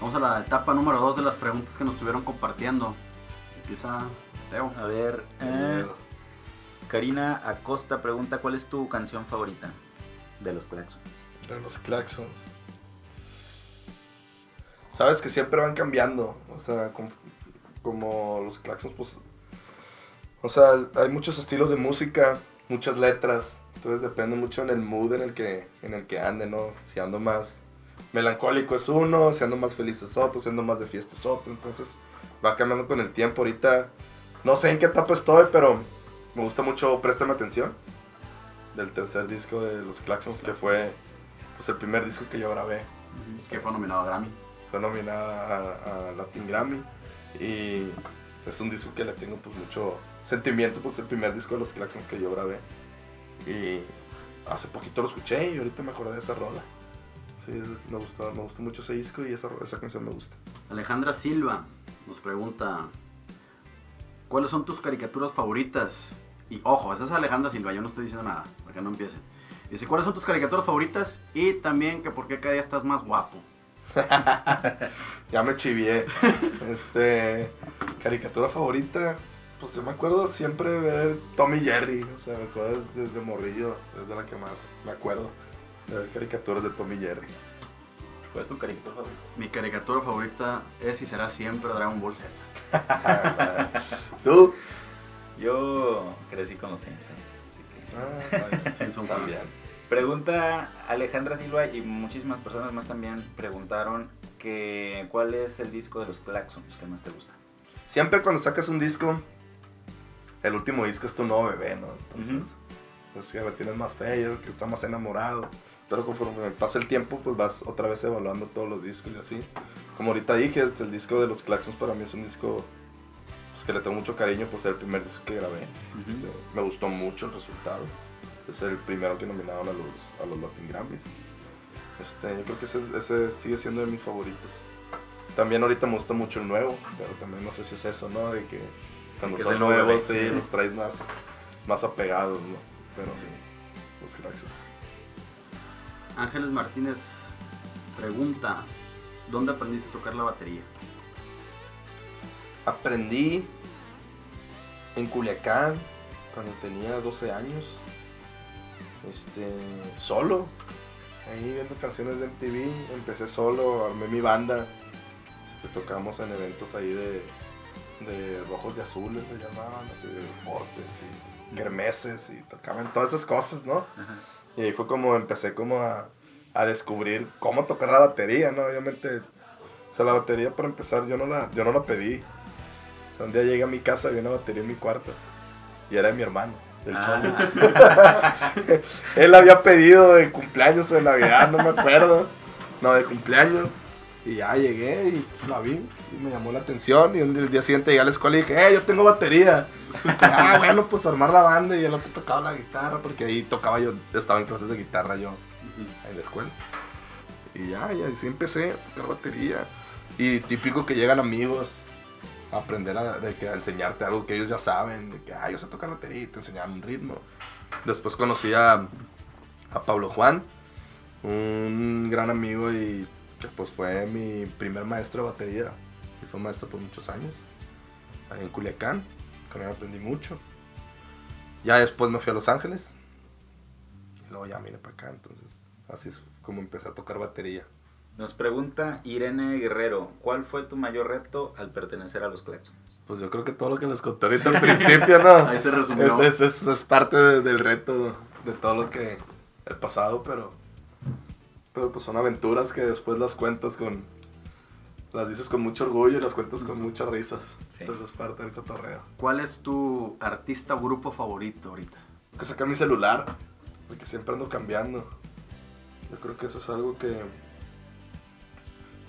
Vamos a la etapa número 2 de las preguntas que nos estuvieron compartiendo. Empieza Teo. A ver, eh, Karina Acosta pregunta, ¿cuál es tu canción favorita de los Claxons? De los Claxons. Sabes que siempre van cambiando, o sea, com- como los Claxons, pues... O sea, hay muchos estilos de música, muchas letras, entonces depende mucho en el mood en el que, en el que ande, ¿no? Si ando más melancólico es uno, si ando más feliz es otro, si ando más de fiesta es otro, entonces va cambiando con el tiempo. Ahorita no sé en qué etapa estoy, pero me gusta mucho Préstame Atención, del tercer disco de los Claxons, que fue pues, el primer disco que yo grabé. Que fue nominado a Grammy. Fue nominada a, a Latin Grammy y es un disco que le tengo pues mucho sentimiento, pues el primer disco de los Claxons que yo grabé. Y hace poquito lo escuché y ahorita me acordé de esa rola. Sí, me gustó, me gustó mucho ese disco y esa, esa canción me gusta. Alejandra Silva nos pregunta, ¿cuáles son tus caricaturas favoritas? Y ojo, esa es Alejandra Silva, yo no estoy diciendo nada, para que no empiecen. Dice, ¿cuáles son tus caricaturas favoritas? Y también que por qué cada día estás más guapo. Ya me chivié. este, caricatura favorita. Pues yo me acuerdo siempre ver Tommy y Jerry. O sea, me acuerdo desde, desde morrillo. Es de la que más me acuerdo. De ver caricaturas de Tommy y Jerry. ¿Cuál es tu caricatura favorita? Mi caricatura favorita es y será siempre Dragon Ball Z. ¿Tú? Yo crecí con los Simpsons. así que- Ah, vaya, Sí, son también. Pregunta Alejandra Silva y muchísimas personas más también preguntaron que cuál es el disco de los Claxons que más te gusta. Siempre cuando sacas un disco, el último disco es tu nuevo bebé, ¿no? Entonces, pues ya le tienes más fe, yo que está más enamorado. Pero conforme pasa el tiempo, pues vas otra vez evaluando todos los discos y así. Como ahorita dije, el disco de los Claxons para mí es un disco pues, que le tengo mucho cariño por ser el primer disco que grabé. Este, me gustó mucho el resultado. Es el primero que nominaron a los, a los Latin Grammys. Este, yo creo que ese, ese sigue siendo de mis favoritos. También ahorita me gusta mucho el nuevo, pero también no sé si es eso, ¿no? De que cuando Que son nuevo nuevos, bebé. sí, los traes más, más apegados, ¿no? Pero sí, los Claxons. Ángeles Martínez pregunta, ¿dónde aprendiste a tocar la batería? Aprendí en Culiacán cuando tenía 12 años. Este, solo. Ahí viendo canciones de MTV, empecé solo, armé mi banda. Este, tocamos en eventos ahí de, de rojos y azules, le llamaban, así de deportes y kermeses y tocaban todas esas cosas, ¿no? Ajá. Y ahí fue como empecé como a, a descubrir cómo tocar la batería, ¿no? Obviamente, o sea, la batería para empezar yo no la, yo no la pedí. O sea, un día llegué a mi casa había una batería en mi cuarto. Y era de mi hermano, del. Ah, Él la había pedido de cumpleaños o de Navidad, no me acuerdo. No, de cumpleaños. Y ya llegué y la vi y me llamó la atención. Y el día siguiente llegué a la escuela y dije, ¡eh, yo tengo batería! Ah, bueno, pues armar la banda y el otro tocaba la guitarra, porque ahí tocaba yo, estaba en clases de guitarra yo en la escuela. Y ya, y así empecé a tocar batería. Y típico que llegan amigos a aprender a, de que, a enseñarte algo que ellos ya saben, de que, ah, yo sé tocar batería y te enseñaban un ritmo. Después conocí a, a Pablo Juan, un gran amigo y que pues fue mi primer maestro de batería. Y fue maestro por muchos años, ahí en Culiacán, con él aprendí mucho. Ya después me fui a Los Ángeles. Y luego ya vine para acá, entonces así es como empecé a tocar batería. Nos pregunta Irene Guerrero, ¿cuál fue tu mayor reto al pertenecer a los Claxons? Pues yo creo que todo lo que les conté ahorita al principio, ¿no? Ahí se resumió. Es, es- es- es parte de- del reto, de todo lo que he pasado, pero, pero pues son aventuras que después las cuentas con, las dices con mucho orgullo y las cuentas con muchas risas. Sí. Entonces es parte del cotorreo. ¿Cuál es tu artista o grupo favorito ahorita? Que sacar mi celular, porque siempre ando cambiando. Yo creo que eso es algo que,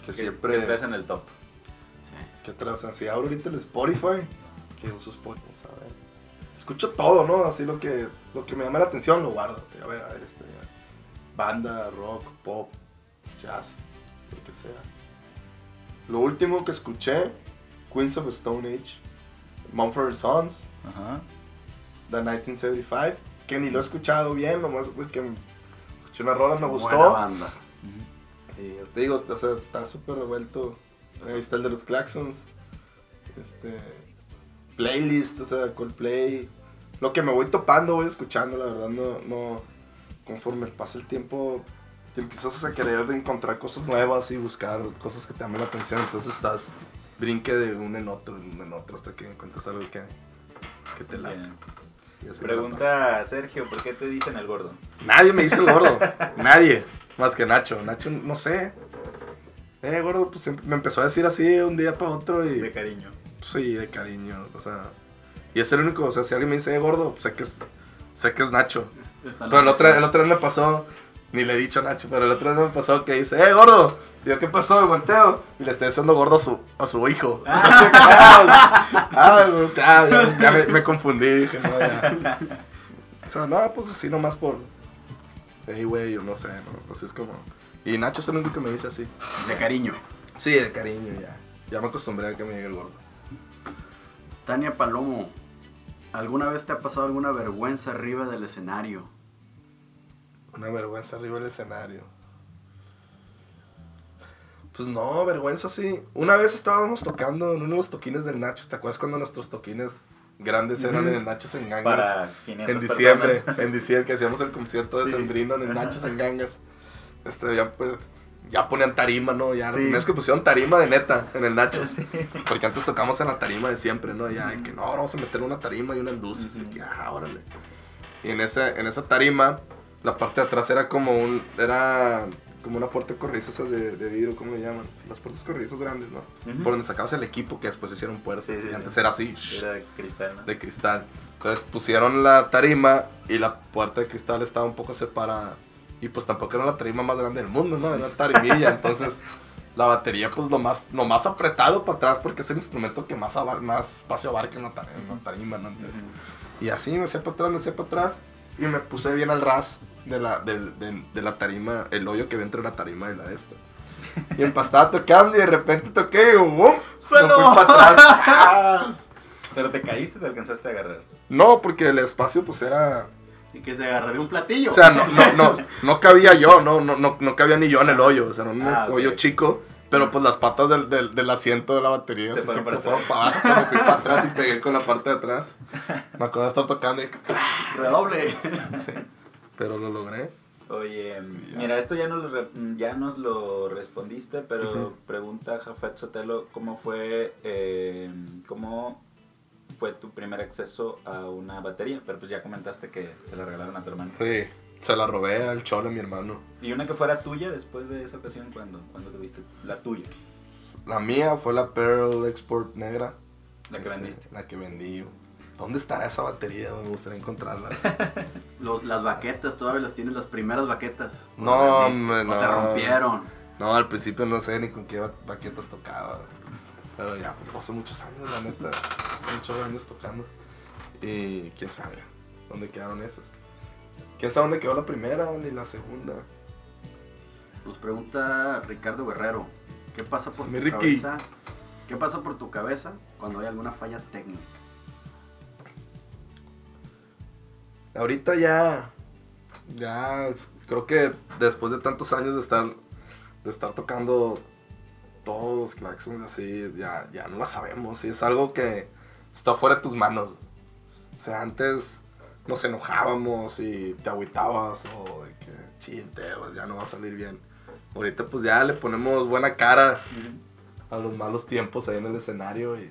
que Que- siempre... que en el top. Sí. ¿Qué trae? O sea, si abro ahorita el Spotify, que uso Spotify, a ver. Escucho todo, ¿no? Así lo que, lo que me llama la atención lo guardo. A ver, a ver, este. Banda, rock, pop, jazz, lo que sea. Lo último que escuché, Queens of Stone Age, Mumford Sons, Ajá. The 1975, que ni lo he escuchado bien, nomás porque escuché una rola, me Buena gustó. banda. Y te digo, o sea, está súper revuelto. Ahí está el de los Claxons. Este. Playlist, o sea, Coldplay. Lo que me voy topando, voy escuchando, la verdad, no. no conforme pasa el tiempo, te empiezas a querer encontrar cosas nuevas y buscar cosas que te llamen la atención. Entonces estás brinque de uno en otro, en uno en otro, hasta que encuentras algo que, que te late. Pregunta a Sergio, ¿por qué te dicen el gordo? Nadie me dice el gordo. Nadie. Más que Nacho. Nacho, no sé. Eh, gordo, pues me empezó a decir así de un día para otro y. De cariño. Sí, de cariño. O sea. Y es el único. O sea, si alguien me dice, eh, gordo, pues sé que es. Sé que es Nacho. Pero el otro, el otro vez me pasó. Ni le he dicho a Nacho, pero el otro vez me pasó que dice, eh, gordo. Yo, ¿qué pasó? Me volteo. Y le estoy diciendo gordo a su, a su hijo. ah, ah, ya, ya me, me confundí. Dije, no, ya. O sea, no, pues así nomás por. Hey, güey, yo no sé, ¿no? Así es como. Y Nacho es el único que me dice así. De cariño. Sí, de cariño, ya. Ya me acostumbré a que me llegue el gordo. Tania Palomo, ¿alguna vez te ha pasado alguna vergüenza arriba del escenario? Una vergüenza arriba del escenario. Pues no, vergüenza sí. Una vez estábamos tocando en uno de los toquines del Nachos. ¿Te acuerdas cuando nuestros toquines grandes eran en el Nachos en Gangas? Para 500 en diciembre, personas. en diciembre que hacíamos el concierto de Sí. Sembrino en el Nachos en Gangas. Este, ya pues, ya ponían tarima, ¿no? Ya, Sí. vez que pusieron tarima de neta en el Nachos. Sí. Porque antes tocamos en la tarima de siempre, ¿no? Ya, que no, ahora vamos a meter una tarima y una luz. Así que, ah, órale. Y en, ese, en esa tarima, la parte de atrás era como un. Era como una puerta corrediza esas de, de vidrio, ¿cómo le llaman? Las puertas corredizas grandes, ¿no? Ujú. Por donde sacabas el equipo que después hicieron puertas. Sí, sí, y sí. antes era así, Era de cristal, ¿no? de cristal. Entonces pusieron la tarima y la puerta de cristal estaba un poco separada. Y pues tampoco era la tarima más grande del mundo, ¿no? Era una tarimilla. entonces la batería, pues lo más, lo más apretado para atrás porque es el instrumento que más, abar- más espacio abarca en la, tar- en la tarima, ¿no? Entonces, y así me hacía para atrás, me hacía para atrás. Y me puse bien al ras de la, del- de, de la tarima, el hoyo que había entre la tarima y la de esta. Y empezaba tocando y de repente toqué y ¡bum! ¡Suelo! Atrás. Pero te caíste, te alcanzaste a agarrar. No, porque el espacio pues era... Y que se agarra de un platillo. O sea, no, no, no, no cabía yo, no, no, no, no cabía ni yo en el hoyo. O sea, era un Ah, hoyo chico. Pero pues las patas del, del, del asiento de la batería Se se fueron siempre para fueron para abajo. Me fui para atrás y pegué con la parte de atrás. Me acuerdo de estar tocando y... Redoble. Sí, pero lo logré. Oye, Ya. mira, esto ya nos, lo ya nos lo respondiste, pero Ujú. pregunta Jafet Sotelo, ¿cómo fue, eh, cómo fue tu primer acceso a una batería? Pero pues ya comentaste que se la regalaron a tu hermano. Sí, se la robé al cholo, mi hermano. ¿Y una que fuera tuya después de esa ocasión, cuando cuando tuviste la tuya? La mía fue la Pearl Export negra. La que Este, vendiste. La que vendí. ¿Dónde estará esa batería? Me gustaría encontrarla. Los- las baquetas, todavía las tienes, las primeras baquetas. No, ¿O las vendiste? hombre, O se no. rompieron. No, al principio no sé ni con qué ba- baquetas tocaba. Pero ya, pues pasó muchos años, la neta. Hace muchos años tocando. Y quién sabe dónde quedaron esas. ¿Quién sabe dónde quedó la primera ni la segunda? Nos pregunta Ricardo Guerrero, ¿qué pasa por Sí, tu Ricky. cabeza? ¿Qué pasa por tu cabeza cuando hay alguna falla técnica? Ahorita ya. Ya. Creo que después de tantos años de estar. De estar tocando todos los claxons así. Ya, ya no la sabemos. Y es algo que está fuera de tus manos. O sea, antes nos enojábamos y te agüitabas. O de que chinte, pues, ya no va a salir bien. Ahorita pues ya le ponemos buena cara a los malos tiempos ahí en el escenario y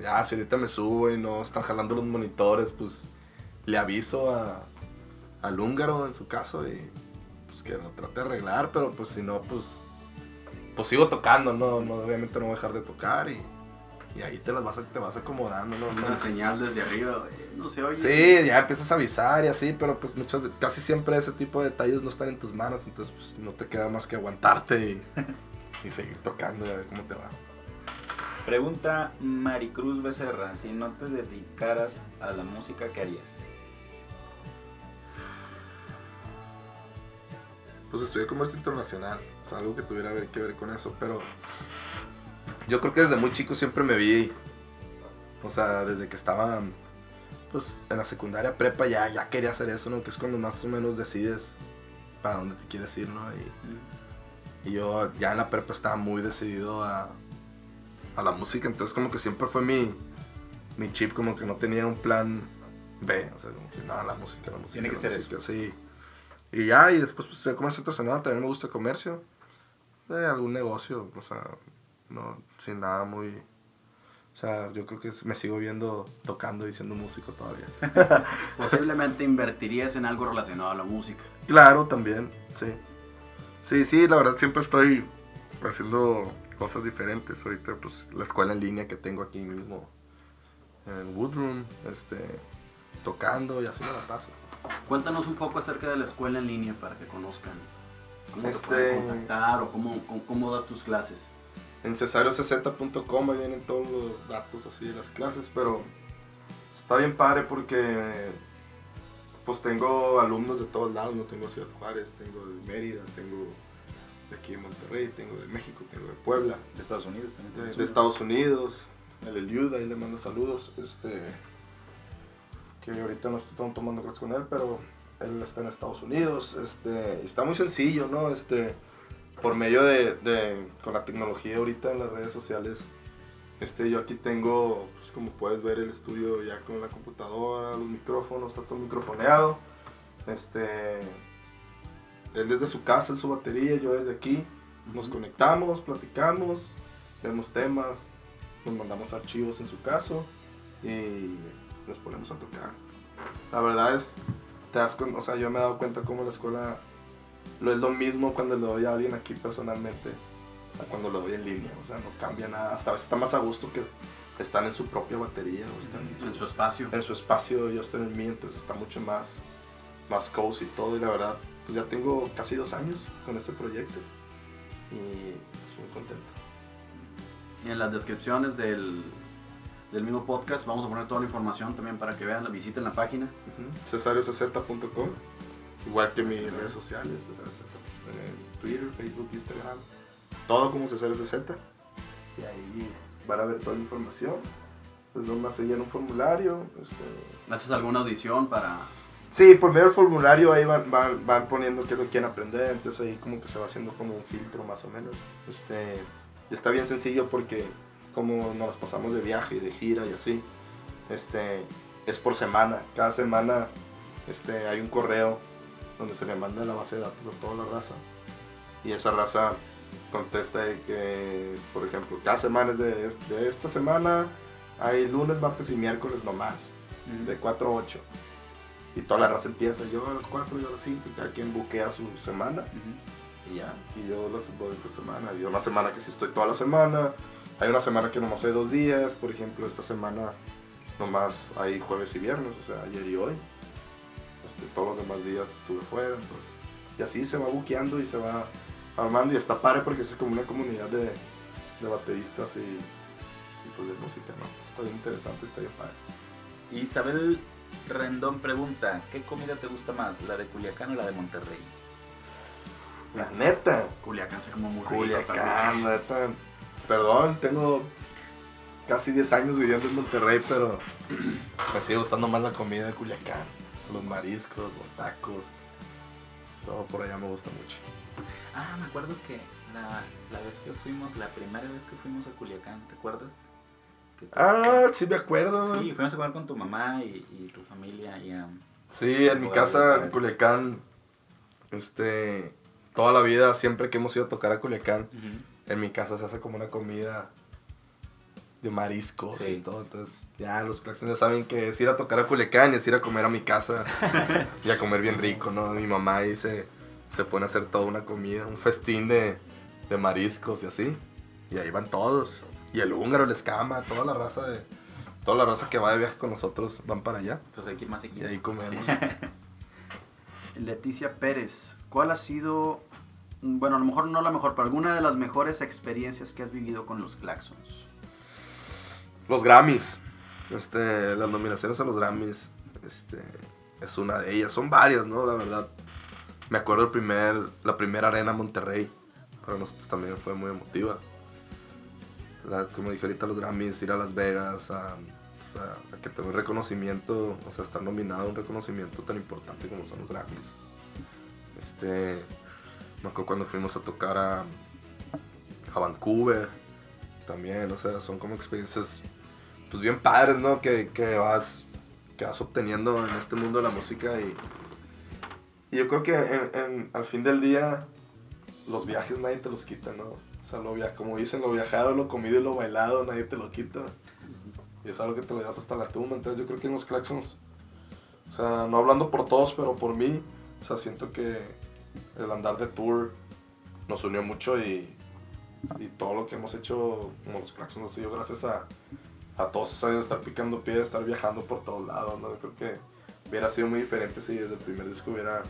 ya si ahorita me subo y no están jalando los monitores, pues le aviso a, al húngaro en su caso y pues que lo trate de arreglar, pero pues si no, pues pues sigo tocando, no, no obviamente no voy a dejar de tocar y, y ahí te las vas a- te vas acomodando, ¿no? Una señal desde arriba, eh, no se oye. Sí, ya empiezas a avisar y así, pero pues muchas casi siempre ese tipo de detalles no están en tus manos, entonces pues no te queda más que aguantarte y, y seguir tocando y a ver cómo te va. Pregunta Maricruz Becerra, si no te dedicaras a la música, ¿qué harías? Pues estudié comercio internacional, o sea, algo que tuviera que ver con eso, pero yo creo que desde muy chico siempre me vi, o sea, desde que estaba pues en la secundaria prepa ya, ya quería hacer eso, ¿no? Que es cuando más o menos decides para dónde te quieres ir, ¿no? Y Y yo ya en la prepa estaba muy decidido a, a la música, entonces como que siempre fue mi, mi chip, como que no tenía un plan B, o sea, como que nada, la música, la música. Tiene que ser música, Sí. Y ya, y después pues estudié comercio internacional, también me gusta el comercio. Eh, algún negocio, o sea, no, sin nada muy... O sea, yo creo que me sigo viendo tocando y siendo músico todavía. Posiblemente invertirías en algo relacionado a la música. Claro, también, sí. Sí, sí, la verdad siempre estoy haciendo cosas diferentes. Ahorita, pues, la escuela en línea que tengo aquí mismo en Woodroom, este, tocando y así me la paso. Cuéntanos un poco acerca de la escuela en línea para que conozcan. ¿Cómo te Este- pueden contactar o cómo, cómo, cómo das tus clases? En cesariocz.com ahí vienen todos los datos así de las clases, pero está bien padre porque pues tengo alumnos de todos lados, no tengo Ciudad Juárez, tengo de Mérida, tengo de aquí de Monterrey, tengo de México, tengo de Puebla. De Estados Unidos también. de, de. Estados Unidos, el Eliud, ahí le mando saludos, este, que ahorita no estoy tomando clases con él, pero él está en Estados Unidos, este, y está muy sencillo, ¿no? Este, por medio de, de- con la tecnología ahorita en las redes sociales, este, yo aquí tengo, pues como puedes ver, el estudio ya con la computadora, los micrófonos, está todo microfoneado, este, él desde su casa, su batería, yo desde aquí, nos conectamos, platicamos, vemos temas, nos mandamos archivos en su caso y nos ponemos a tocar. La verdad es, te das cuen- o sea, yo me he dado cuenta cómo la escuela lo es lo mismo cuando le doy a alguien aquí personalmente a cuando lo doy en línea, o sea, no cambia nada, hasta a veces está más a gusto que están en su propia batería o están en su, En su espacio. en su espacio, yo estoy en el mío, entonces está mucho más, más cozy y todo, y la verdad, pues ya tengo casi dos años con este proyecto y pues muy contento. Y en las descripciones del, del mismo podcast vamos a poner toda la información también para que vean, visiten la página. cesariocz.com igual que mis redes sociales, Z, en Twitter, Facebook, Instagram, todo como Cesario CZ y ahí van a ver toda la información. Pues nomás se llena un formulario. este, ¿Haces alguna audición para...? Sí, por medio del formulario ahí van, van, van poniendo qué es lo que quieren aprender, entonces ahí como que se va haciendo como un filtro más o menos. Este, está bien sencillo porque como nos pasamos de viaje y de gira y así, este, es por semana. Cada semana este, hay un correo donde se le manda la base de datos a toda la raza. Y esa raza contesta que, por ejemplo, cada semana es de, de esta semana, hay lunes, martes y miércoles nomás, de 4 a 8. Y toda la raza empieza, yo a las 4, yo a las 5, y cada quien buquea su semana. Y ya, y yo las por semana. Y una semana que sí estoy toda la semana. Hay una semana que nomás hay dos días. Por ejemplo, esta semana nomás hay jueves y viernes, o sea, ayer y hoy. Este, todos los demás días estuve fuera. Entonces, y así se va buqueando y se va armando. Y está padre porque es como una comunidad de, de bateristas y, y, pues de música, ¿no? Está bien interesante, está bien padre. Isabel Rendón pregunta, ¿qué comida te gusta más, la de Culiacán o la de Monterrey? La neta. Culiacán se como muy rico Culiacán, también. neta. Perdón, tengo casi 10 años viviendo en Monterrey, pero me sigue gustando más la comida de Culiacán. Los mariscos, los tacos. Todo por allá me gusta mucho. Ah, me acuerdo que la, la vez que fuimos, la primera vez que fuimos a Culiacán, ¿te acuerdas? Que Ah, sí me acuerdo. Sí, fuimos a comer con tu mamá y, y tu familia y a... Sí, en mi casa en Culiacán, este, toda la vida, siempre que hemos ido a tocar a Culiacán, en mi casa se hace como una comida de mariscos Sí. y todo. Entonces, ya los claxones ya saben que es ir a tocar a Culiacán y es ir a comer a mi casa y a comer bien rico, ¿no? Mi mamá ahí se, se pone a hacer toda una comida, un festín de, de mariscos y así. Y ahí van todos. Y el húngaro, el escama, toda la raza de. Toda la raza que va de viaje con nosotros van para allá. Pues hay que ir más Y seguido. ahí comemos. Leticia Pérez, ¿cuál ha sido, bueno, a lo mejor no la mejor, pero alguna de las mejores experiencias que has vivido con los Claxons? Los Grammys. Este, las nominaciones a los Grammys. Este, es una de ellas. Son varias, ¿no? La verdad. Me acuerdo el primer, la primera arena Monterrey. Para nosotros también fue muy emotiva. La- como dije ahorita, los Grammys, ir a Las Vegas, a, a que tenga un reconocimiento, o sea, estar nominado a un reconocimiento tan importante como son los Grammys. Este, Me acuerdo cuando fuimos a tocar a, a Vancouver también, o sea, son como experiencias pues bien padres, ¿no? Que, que vas que vas obteniendo en este mundo de la música y, y yo creo que al fin del día los viajes nadie te los quita, ¿no? O sea, lo via como dicen, lo viajado, lo comido y lo bailado, nadie te lo quita. Y es algo que te lo llevas hasta la tumba. Entonces yo creo que en los Claxons, o sea, no hablando por todos, pero por mí, o sea, siento que el andar de tour nos unió mucho y, y todo lo que hemos hecho como los Claxons ha sido gracias a, a todos esos años de estar picando pie, de estar viajando por todos lados, ¿no? Yo creo que hubiera sido muy diferente si desde el primer disco hubiera,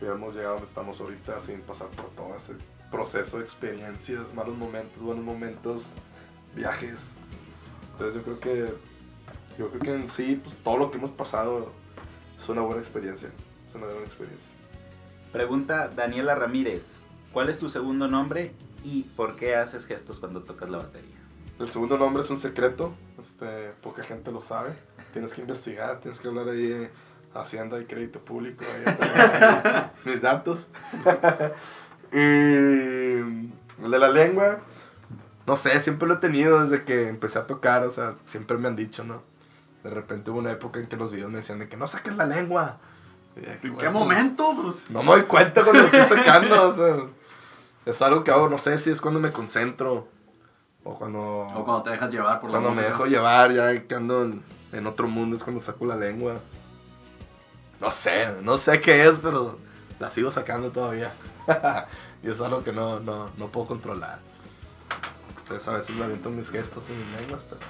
hubiéramos llegado donde estamos ahorita sin pasar por todo ese proceso de experiencias, malos momentos, buenos momentos, viajes. Entonces yo creo que, yo creo que en sí, pues todo lo que hemos pasado es una buena experiencia, es una buena experiencia. Pregunta Daniela Ramírez. ¿Cuál es tu segundo nombre y por qué haces gestos cuando tocas la batería? El segundo nombre es un secreto, este, poca gente lo sabe. Tienes que investigar, tienes que hablar ahí de Hacienda y Crédito Público, mis datos. y el de la lengua, no sé, siempre lo he tenido desde que empecé a tocar, o sea, siempre me han dicho, ¿no? De repente hubo una época en que los videos me decían de que no saques la lengua. Y ¿En qué momento? Pues, no me doy cuenta cuando lo estoy sacando, o sea, es algo que hago, no sé si es cuando me concentro o cuando, o cuando te dejas llevar por la cuando me dejo llevar, ya que ando en, en otro mundo, es cuando saco la lengua. No sé, no sé qué es, pero la sigo sacando todavía. y es algo que no, no, no puedo controlar. Entonces a veces me aviento mis gestos en mis lenguas, pero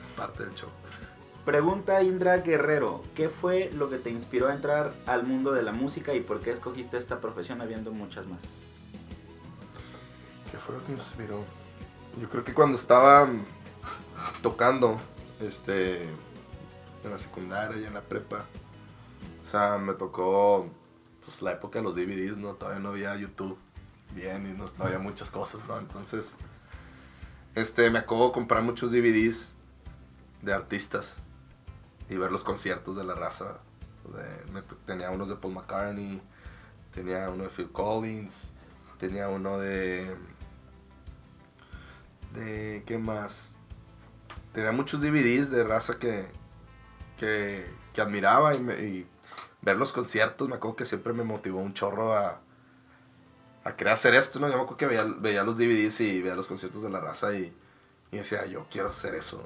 es parte del show. Pregunta Indra Guerrero. ¿Qué fue lo que te inspiró a entrar al mundo de la música y por qué escogiste esta profesión habiendo muchas más? ¿Qué fue lo que me inspiró? Yo creo que cuando estaba tocando, este, en la secundaria y en la prepa, o sea, me tocó, pues, la época de los DVDs, ¿no? Todavía no había YouTube bien y no, no había muchas cosas, ¿no? Entonces, este, me acabo de comprar muchos DVDs de artistas y ver los conciertos de la raza. Tenía unos de Paul McCartney, tenía uno de Phil Collins, tenía uno de... de ¿Qué más? Tenía muchos DVDs de raza que, que, admiraba y, me- y ver los conciertos me acuerdo que siempre me motivó un chorro a, a querer hacer esto, ¿no? Yo me acuerdo que veía, veía los DVDs y veía los conciertos de la raza y decía, yo quiero hacer eso.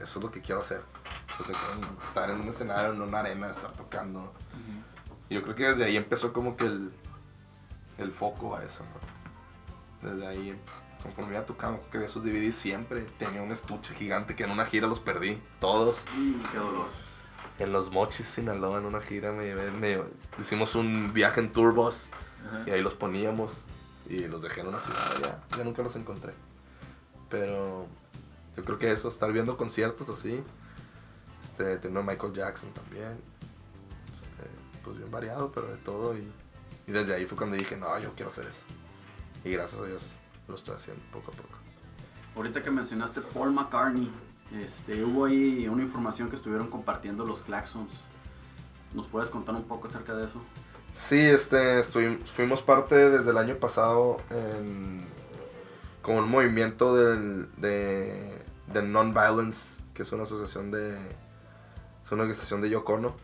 Eso es lo que quiero hacer. Estar en un escenario, en una arena, estar tocando. Y yo creo que desde ahí empezó como que el, el foco a eso, ¿no? Desde ahí, conforme iba tocando, que veía esos DVDs siempre. Tenía un estuche gigante que en una gira los perdí, todos. Y qué dolor. En los Mochis, Sinaloa, en una gira, me llevé, me- hicimos un viaje en Turbos y ahí los poníamos y los dejé en una ciudad ya, ya nunca los encontré. Pero yo creo que eso, estar viendo conciertos así, este, tener Michael Jackson también, este, pues bien variado, pero de todo y, y desde ahí fue cuando dije, no, yo quiero hacer eso. Y gracias a Dios lo estoy haciendo poco a poco. Ahorita que mencionaste Paul McCartney, este, hubo ahí una información que estuvieron compartiendo los Claxons. ¿Nos puedes contar un poco acerca de eso? Sí, este, estuvi- fuimos parte desde el año pasado en como un movimiento del, de, de Non-Violence, que es una asociación de, es una organización de Yoko Ono,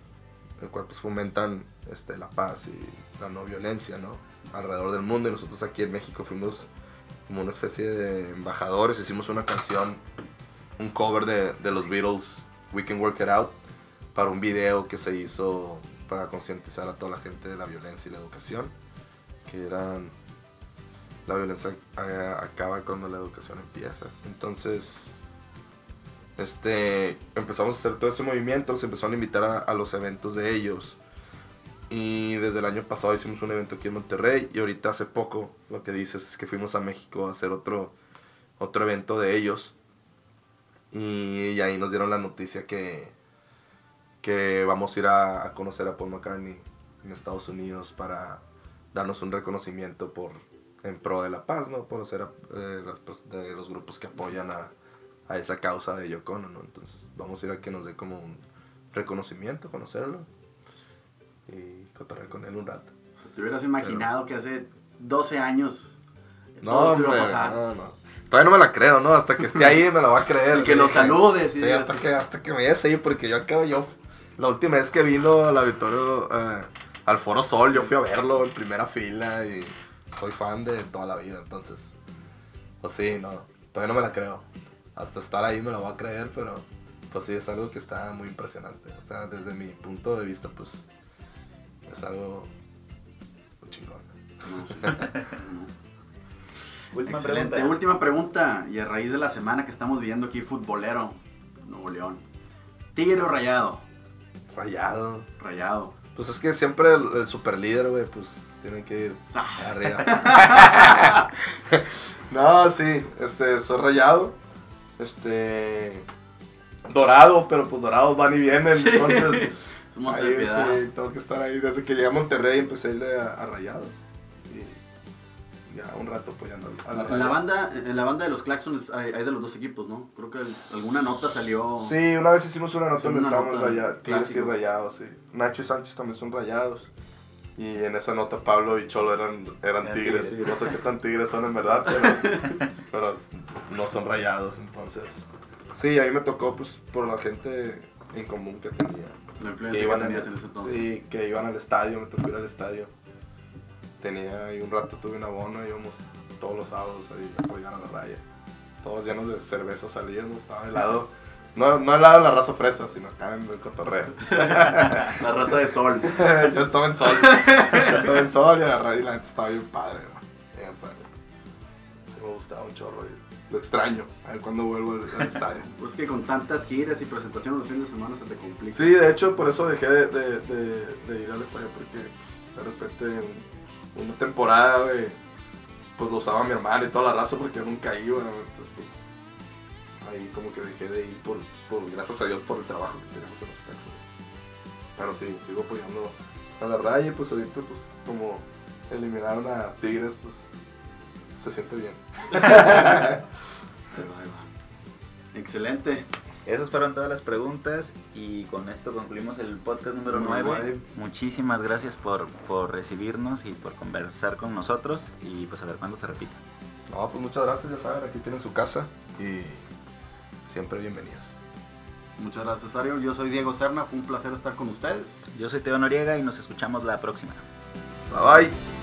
el cual pues fomentan este, la paz y la no violencia, ¿no? Alrededor del mundo y nosotros aquí en México fuimos como una especie de embajadores, hicimos una canción, un cover de, de los Beatles, We Can Work It Out, para un video que se hizo para concientizar a toda la gente de la violencia y la educación, que eran la violencia eh, acaba cuando la educación empieza. Entonces, este, empezamos a hacer todo ese movimiento, se empezaron a invitar a, los eventos de ellos. Y desde el año pasado hicimos un evento aquí en Monterrey y ahorita hace poco lo que dices es que fuimos a México a hacer otro, otro evento de ellos. Y, y ahí nos dieron la noticia que, que vamos a ir a, a conocer a Paul McCartney en Estados Unidos para darnos un reconocimiento por en pro de la paz, ¿no? Por ser eh, las de los grupos que apoyan a, a esa causa de Yoko ¿no? Entonces vamos a ir a que nos dé como un reconocimiento, conocerlo y cotorrear con él un rato. Te hubieras imaginado que hace 12 años No, hombre, no, no. Todavía no me la creo, ¿no? Hasta que esté ahí me la va a creer. Y que lo saludes, Sí, sí, hasta que, hasta que me vayas ahí, porque yo acabo, yo, la última vez que vino al auditorio, eh, al Foro Sol, yo fui a verlo en primera fila y soy fan de toda la vida, entonces, pues sí, no, todavía no me la creo. Hasta estar ahí me la voy a creer, pero pues sí, es algo que está muy impresionante. O sea, desde mi punto de vista, pues, es algo muy chingón. No, sí. Última Excelente. pregunta. Última pregunta. Y a raíz de la semana que estamos viviendo aquí, futbolero, Nuevo León. Tigre o rayado. Rayado. Rayado. Pues es que siempre el, el super líder, güey, pues tiene que ir Sa- arriba. no, sí, este, soy rayado. Este. Dorado, pero pues dorados van y vienen. Sí. Entonces, ahí, sí, tengo que estar ahí. Desde que llegué a Monterrey empecé a irle a, a rayados. Y ya un rato apoyando a la En la banda, en la banda de los Claxons hay, hay de los dos equipos, ¿no? Creo que alguna nota salió. Sí, una vez hicimos una nota Sí, donde una estábamos rayados, tigres y rayados, sí. Nacho y Sánchez también son rayados. Y en esa nota Pablo y Cholo eran, eran Eran tigres. tigres. No sé qué tan tigres son en verdad, pero, pero no son rayados, entonces. Sí, a mí me tocó pues por la gente en común que tenía. La Que influencia que, iban, tenías al- en ese entonces. sí, que iban al estadio, me tocó ir al estadio. Tenía ahí un rato, tuve un abono, íbamos todos los sábados ahí a apoyar a la raya. Todos llenos de cerveza salíamos, estaba helado. No, no helado la raza fresa, sino acá en el cotorreo. La raza de sol. Yo estaba en sol. Yo estaba en sol y la y la gente estaba bien padre, ¿no? Bien padre. Sí me gustaba un chorro y lo extraño. A ver cuando vuelvo al, al estadio. Pues que con tantas giras y presentaciones los fines de semana se te complica. Sí, de hecho, por eso dejé de, de- de- de ir al estadio, porque pues, de repente en una temporada, güey, pues lo usaba mi hermano y toda la raza porque yo nunca iba, entonces pues ahí como que dejé de ir por, por gracias a Dios por el trabajo que tenemos en los Plexos. Pero sí, sigo apoyando a la raya pues ahorita pues como eliminaron a Tigres, pues se siente bien. Ahí va, ahí va. Excelente. Esas fueron todas las preguntas y con esto concluimos el podcast número Número 9. nueve. Muchísimas gracias por, por recibirnos y por conversar con nosotros y pues a ver cuándo se repite. No, pues muchas gracias, ya saben, aquí tienen su casa y siempre bienvenidos. Muchas gracias, Ario. Yo soy Diego Serna. Fue un placer estar con ustedes. Yo soy Teo Noriega y nos escuchamos la próxima. Bye bye.